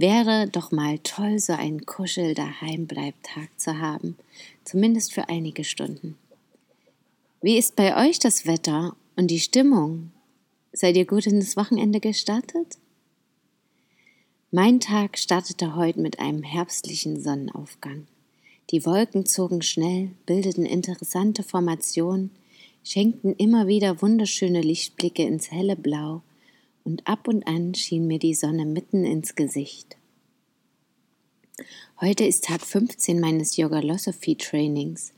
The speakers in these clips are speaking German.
Wäre doch mal toll, so einen Kuschel daheim Tag zu haben, zumindest für einige Stunden. Wie ist bei euch das Wetter und die Stimmung? Seid ihr gut in das Wochenende gestartet? Mein Tag startete heute mit einem herbstlichen Sonnenaufgang. Die Wolken zogen schnell, bildeten interessante Formationen, schenkten immer wieder wunderschöne Lichtblicke ins helle Blau und ab und an schien mir die Sonne mitten ins Gesicht. Heute ist Tag 15 meines Yoga-Losophy Trainings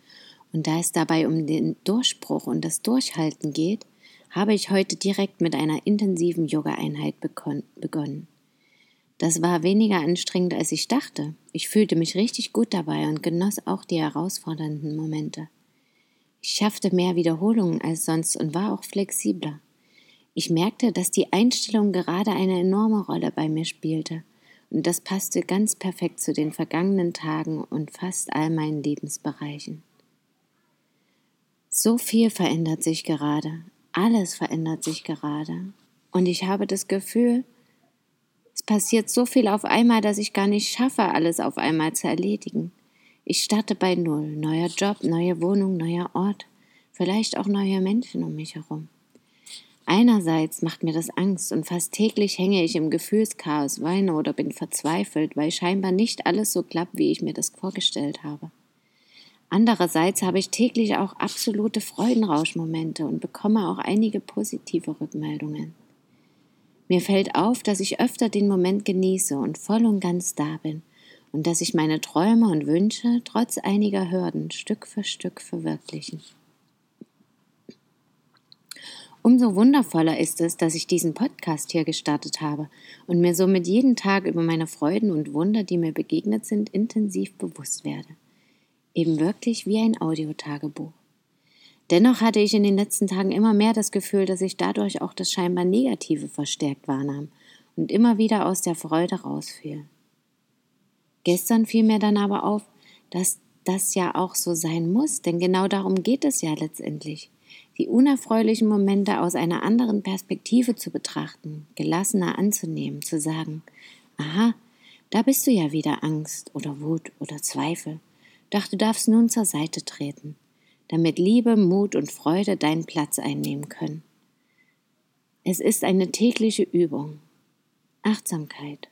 und da es dabei um den Durchbruch und das Durchhalten geht, habe ich heute direkt mit einer intensiven Yoga-Einheit begonnen. Das war weniger anstrengend, als ich dachte. Ich fühlte mich richtig gut dabei und genoss auch die herausfordernden Momente. Ich schaffte mehr Wiederholungen als sonst und war auch flexibler. Ich merkte, dass die Einstellung gerade eine enorme Rolle bei mir spielte, und das passte ganz perfekt zu den vergangenen Tagen und fast all meinen Lebensbereichen. So viel verändert sich gerade, alles verändert sich gerade, und ich habe das Gefühl, es passiert so viel auf einmal, dass ich gar nicht schaffe, alles auf einmal zu erledigen. Ich starte bei Null, neuer Job, neue Wohnung, neuer Ort, vielleicht auch neue Menschen um mich herum. Einerseits macht mir das Angst und fast täglich hänge ich im Gefühlschaos, weine oder bin verzweifelt, weil scheinbar nicht alles so klappt, wie ich mir das vorgestellt habe. Andererseits habe ich täglich auch absolute Freudenrauschmomente und bekomme auch einige positive Rückmeldungen. Mir fällt auf, dass ich öfter den Moment genieße und voll und ganz da bin und dass sich meine Träume und Wünsche trotz einiger Hürden Stück für Stück verwirklichen. Umso wundervoller ist es, dass ich diesen Podcast hier gestartet habe und mir somit jeden Tag über meine Freuden und Wunder, die mir begegnet sind, intensiv bewusst werde. Eben wirklich wie ein Audiotagebuch. Dennoch hatte ich in den letzten Tagen immer mehr das Gefühl, dass ich dadurch auch das scheinbar Negative verstärkt wahrnahm und immer wieder aus der Freude rausfiel. Gestern fiel mir dann aber auf, dass das ja auch so sein muss, denn genau darum geht es ja letztendlich die unerfreulichen Momente aus einer anderen Perspektive zu betrachten, gelassener anzunehmen, zu sagen, aha, da bist du ja wieder Angst oder Wut oder Zweifel, doch du darfst nun zur Seite treten, damit Liebe, Mut und Freude deinen Platz einnehmen können. Es ist eine tägliche Übung. Achtsamkeit.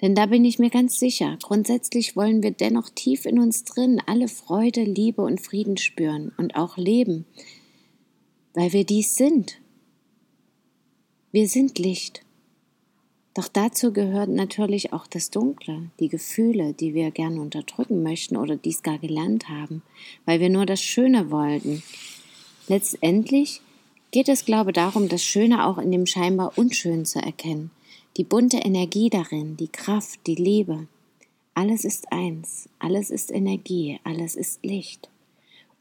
Denn da bin ich mir ganz sicher, grundsätzlich wollen wir dennoch tief in uns drin alle Freude, Liebe und Frieden spüren und auch leben, weil wir dies sind. Wir sind Licht. Doch dazu gehört natürlich auch das Dunkle, die Gefühle, die wir gerne unterdrücken möchten oder dies gar gelernt haben, weil wir nur das Schöne wollten. Letztendlich geht es, glaube ich, darum, das Schöne auch in dem scheinbar Unschönen zu erkennen, die bunte Energie darin, die Kraft, die Liebe. Alles ist eins, alles ist Energie, alles ist Licht.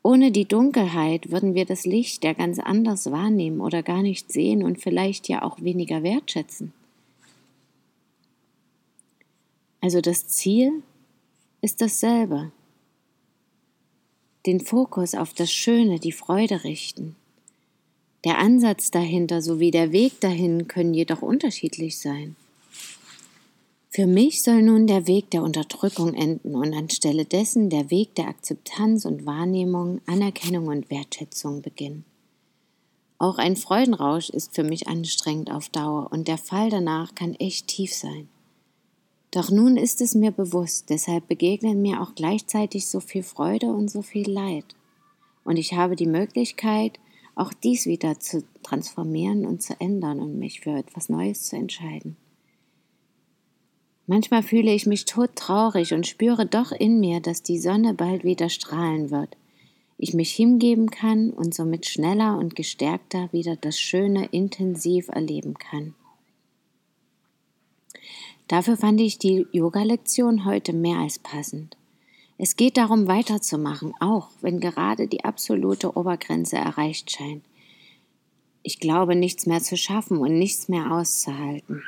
Ohne die Dunkelheit würden wir das Licht ja ganz anders wahrnehmen oder gar nicht sehen und vielleicht ja auch weniger wertschätzen. Also das Ziel ist dasselbe. Den Fokus auf das Schöne, die Freude richten. Der Ansatz dahinter sowie der Weg dahin können jedoch unterschiedlich sein. Für mich soll nun der Weg der Unterdrückung enden und anstelle dessen der Weg der Akzeptanz und Wahrnehmung, Anerkennung und Wertschätzung beginnen. Auch ein Freudenrausch ist für mich anstrengend auf Dauer und der Fall danach kann echt tief sein. Doch nun ist es mir bewusst, deshalb begegnen mir auch gleichzeitig so viel Freude und so viel Leid. Und ich habe die Möglichkeit, auch dies wieder zu transformieren und zu ändern und mich für etwas Neues zu entscheiden. Manchmal fühle ich mich todtraurig und spüre doch in mir, dass die Sonne bald wieder strahlen wird. Ich mich hingeben kann und somit schneller und gestärkter wieder das Schöne intensiv erleben kann. Dafür fand ich die Yoga-Lektion heute mehr als passend. Es geht darum, weiterzumachen, auch wenn gerade die absolute Obergrenze erreicht scheint. Ich glaube, nichts mehr zu schaffen und nichts mehr auszuhalten.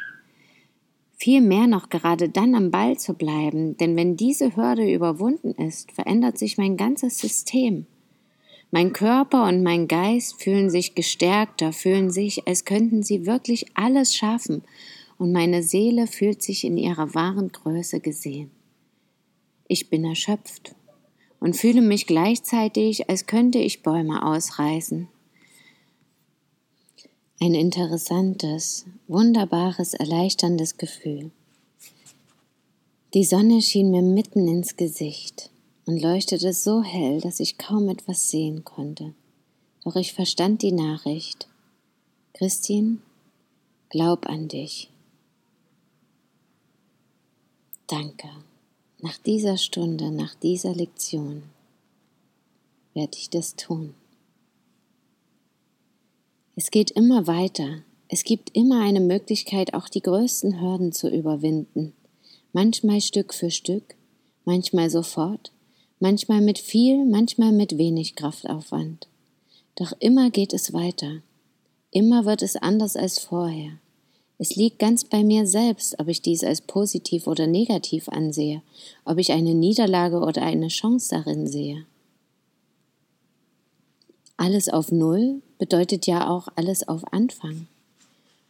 Vielmehr noch gerade dann am Ball zu bleiben, denn wenn diese Hürde überwunden ist, verändert sich mein ganzes System. Mein Körper und mein Geist fühlen sich gestärkter, fühlen sich, als könnten sie wirklich alles schaffen, und meine Seele fühlt sich in ihrer wahren Größe gesehen. Ich bin erschöpft und fühle mich gleichzeitig, als könnte ich Bäume ausreißen, ein interessantes, wunderbares, erleichterndes Gefühl. Die Sonne schien mir mitten ins Gesicht und leuchtete so hell, dass ich kaum etwas sehen konnte. Doch ich verstand die Nachricht. Christine, glaub an dich. Danke. Nach dieser Stunde, nach dieser Lektion werde ich das tun. Es geht immer weiter. Es gibt immer eine Möglichkeit, auch die größten Hürden zu überwinden. Manchmal Stück für Stück, manchmal sofort, manchmal mit viel, manchmal mit wenig Kraftaufwand. Doch immer geht es weiter. Immer wird es anders als vorher. Es liegt ganz bei mir selbst, ob ich dies als positiv oder negativ ansehe, ob ich eine Niederlage oder eine Chance darin sehe. Alles auf Null bedeutet ja auch alles auf Anfang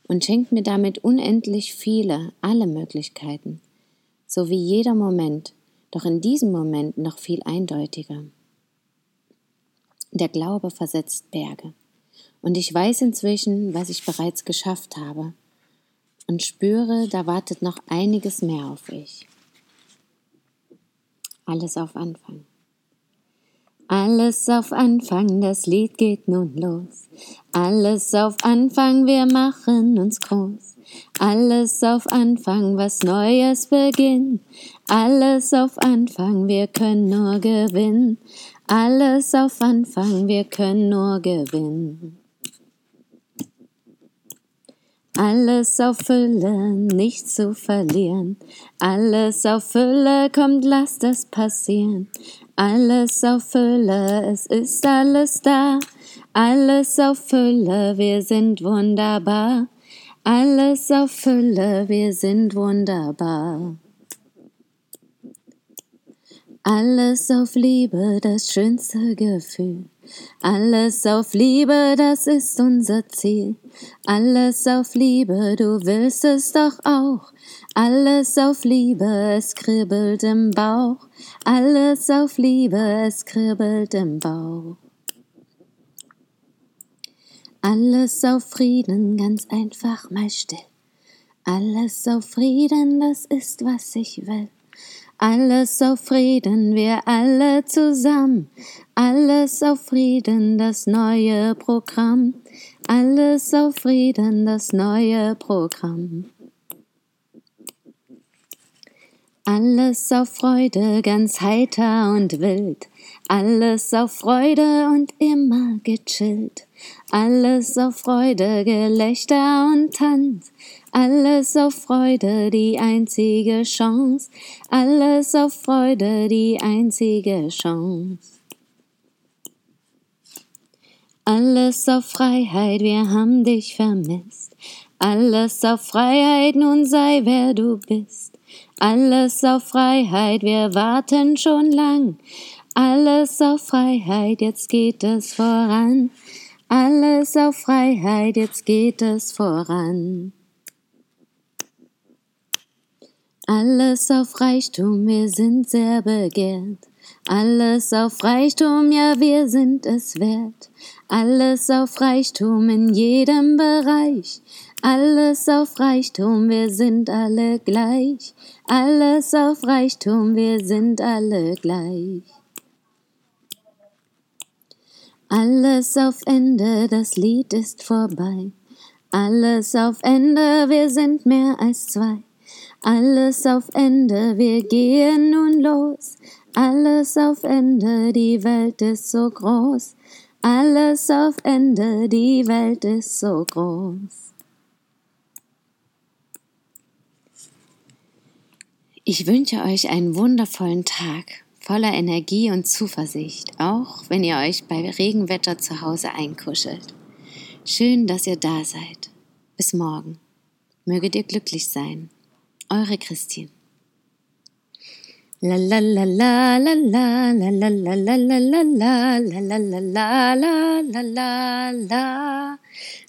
und schenkt mir damit unendlich viele, alle Möglichkeiten, so wie jeder Moment, doch in diesem Moment noch viel eindeutiger. Der Glaube versetzt Berge, und ich weiß inzwischen, was ich bereits geschafft habe, und spüre, da wartet noch einiges mehr auf mich. Alles auf Anfang. Alles auf Anfang, das Lied geht nun los. Alles auf Anfang, wir machen uns groß. Alles auf Anfang, was Neues beginnt. Alles auf Anfang, wir können nur gewinnen. Alles auf Anfang, wir können nur gewinnen. Alles auf Fülle, nichts zu verlieren. Alles auf Fülle, kommt, lasst es passieren. Alles auf Fülle, es ist alles da. Alles auf Fülle, wir sind wunderbar. Alles auf Fülle, wir sind wunderbar. Alles auf Liebe, das schönste Gefühl. Alles auf Liebe, das ist unser Ziel. Alles auf Liebe, du willst es doch auch. Alles auf Liebe, es kribbelt im Bauch. Alles auf Liebe, es kribbelt im Bauch. Alles auf Frieden, ganz einfach mal still. Alles auf Frieden, das ist, was ich will. Alles auf Frieden, wir alle zusammen. Alles auf Frieden, das neue Programm. Alles auf Frieden, das neue Programm. Alles auf Freude, ganz heiter und wild. Alles auf Freude und immer gechillt. Alles auf Freude, Gelächter und Tanz. Alles auf Freude, die einzige Chance. Alles auf Freude, die einzige Chance. Alles auf Freiheit, wir haben dich vermisst. Alles auf Freiheit, nun sei wer du bist. Alles auf Freiheit, wir warten schon lang. Alles auf Freiheit, jetzt geht es voran. Alles auf Freiheit, jetzt geht es voran. Alles auf Reichtum, wir sind sehr begehrt. Alles auf Reichtum, ja, wir sind es wert. Alles auf Reichtum in jedem Bereich. Alles auf Reichtum, wir sind alle gleich. Alles auf Reichtum, wir sind alle gleich. Alles auf Ende, das Lied ist vorbei. Alles auf Ende, wir sind mehr als zwei. Alles auf Ende, wir gehen nun los. Alles auf Ende, die Welt ist so groß. Alles auf Ende, die Welt ist so groß. Ich wünsche euch einen wundervollen Tag voller Energie und Zuversicht, auch wenn ihr euch bei Regenwetter zu Hause einkuschelt. Schön, dass ihr da seid. Bis morgen. Möget ihr glücklich sein. Eure Christine.